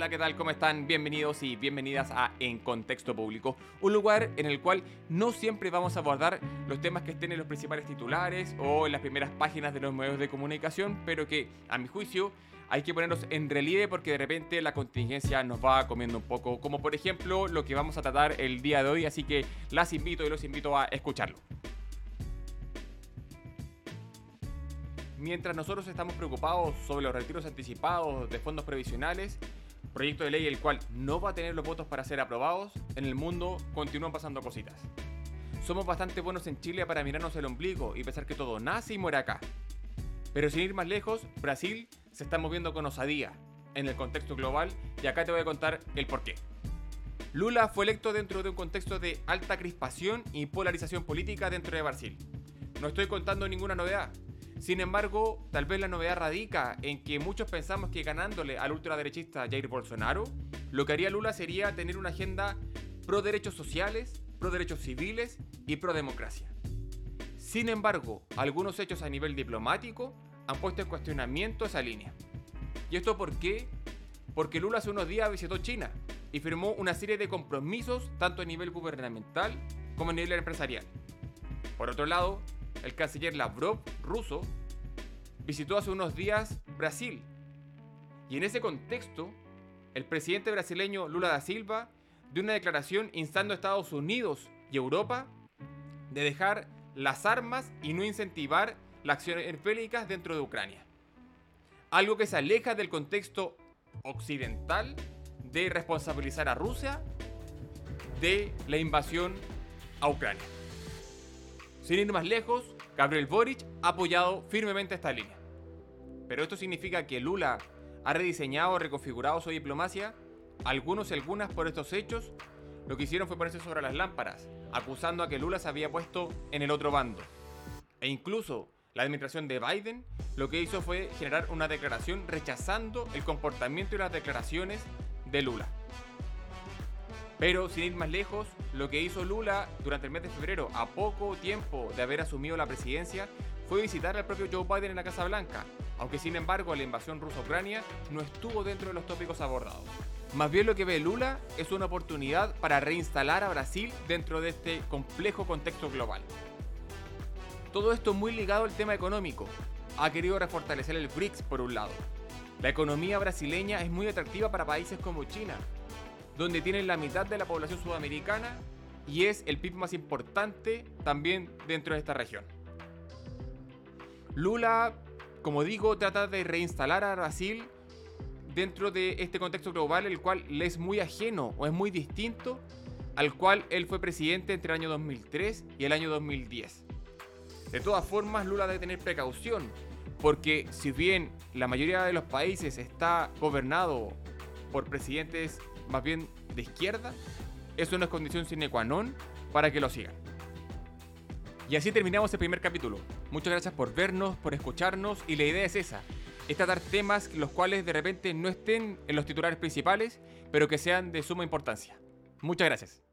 Hola, ¿qué tal? ¿Cómo están? Bienvenidos y bienvenidas a En Contexto Público, un lugar en el cual no siempre vamos a abordar los temas que estén en los principales titulares o en las primeras páginas de los medios de comunicación, pero que, a mi juicio, hay que ponerlos en relieve porque de repente la contingencia nos va comiendo un poco, como por ejemplo lo que vamos a tratar el día de hoy, así que las invito y los invito a escucharlo. Mientras nosotros estamos preocupados sobre los retiros anticipados de fondos previsionales, proyecto de ley el cual no va a tener los votos para ser aprobados, en el mundo continúan pasando cositas. Somos bastante buenos en Chile para mirarnos el ombligo y pensar que todo nace y muere acá. Pero sin ir más lejos, Brasil se está moviendo con osadía en el contexto global y acá te voy a contar el porqué. Lula fue electo dentro de un contexto de alta crispación y polarización política dentro de Brasil. No estoy contando ninguna novedad, sin embargo, tal vez la novedad radica en que muchos pensamos que ganándole al ultraderechista Jair Bolsonaro, lo que haría Lula sería tener una agenda pro derechos sociales, pro derechos civiles y pro democracia. Sin embargo, algunos hechos a nivel diplomático han puesto en cuestionamiento esa línea. ¿Y esto por qué? Porque Lula hace unos días visitó China y firmó una serie de compromisos tanto a nivel gubernamental como a nivel empresarial. Por otro lado, el canciller Lavrov, ruso, visitó hace unos días Brasil. Y en ese contexto, el presidente brasileño Lula da Silva dio una declaración instando a Estados Unidos y Europa de dejar las armas y no incentivar las acciones bélicas dentro de Ucrania. Algo que se aleja del contexto occidental de responsabilizar a Rusia de la invasión a Ucrania. Sin ir más lejos, Gabriel Boric ha apoyado firmemente esta línea. Pero esto significa que Lula ha rediseñado o reconfigurado su diplomacia. Algunos y algunas por estos hechos lo que hicieron fue ponerse sobre las lámparas, acusando a que Lula se había puesto en el otro bando. E incluso la administración de Biden lo que hizo fue generar una declaración rechazando el comportamiento y las declaraciones de Lula. Pero sin ir más lejos, lo que hizo Lula durante el mes de febrero, a poco tiempo de haber asumido la presidencia, fue visitar al propio Joe Biden en la Casa Blanca, aunque sin embargo la invasión rusa-ucrania no estuvo dentro de los tópicos abordados. Más bien lo que ve Lula es una oportunidad para reinstalar a Brasil dentro de este complejo contexto global. Todo esto muy ligado al tema económico. Ha querido refortalecer el BRICS por un lado. La economía brasileña es muy atractiva para países como China, donde tienen la mitad de la población sudamericana y es el PIB más importante también dentro de esta región. Lula, como digo, trata de reinstalar a Brasil dentro de este contexto global, el cual le es muy ajeno o es muy distinto al cual él fue presidente entre el año 2003 y el año 2010. De todas formas, Lula debe tener precaución, porque si bien la mayoría de los países está gobernado por presidentes más bien de izquierda, eso no es condición sine qua non para que lo sigan. Y así terminamos el primer capítulo. Muchas gracias por vernos, por escucharnos y la idea es esa, es tratar temas los cuales de repente no estén en los titulares principales, pero que sean de suma importancia. Muchas gracias.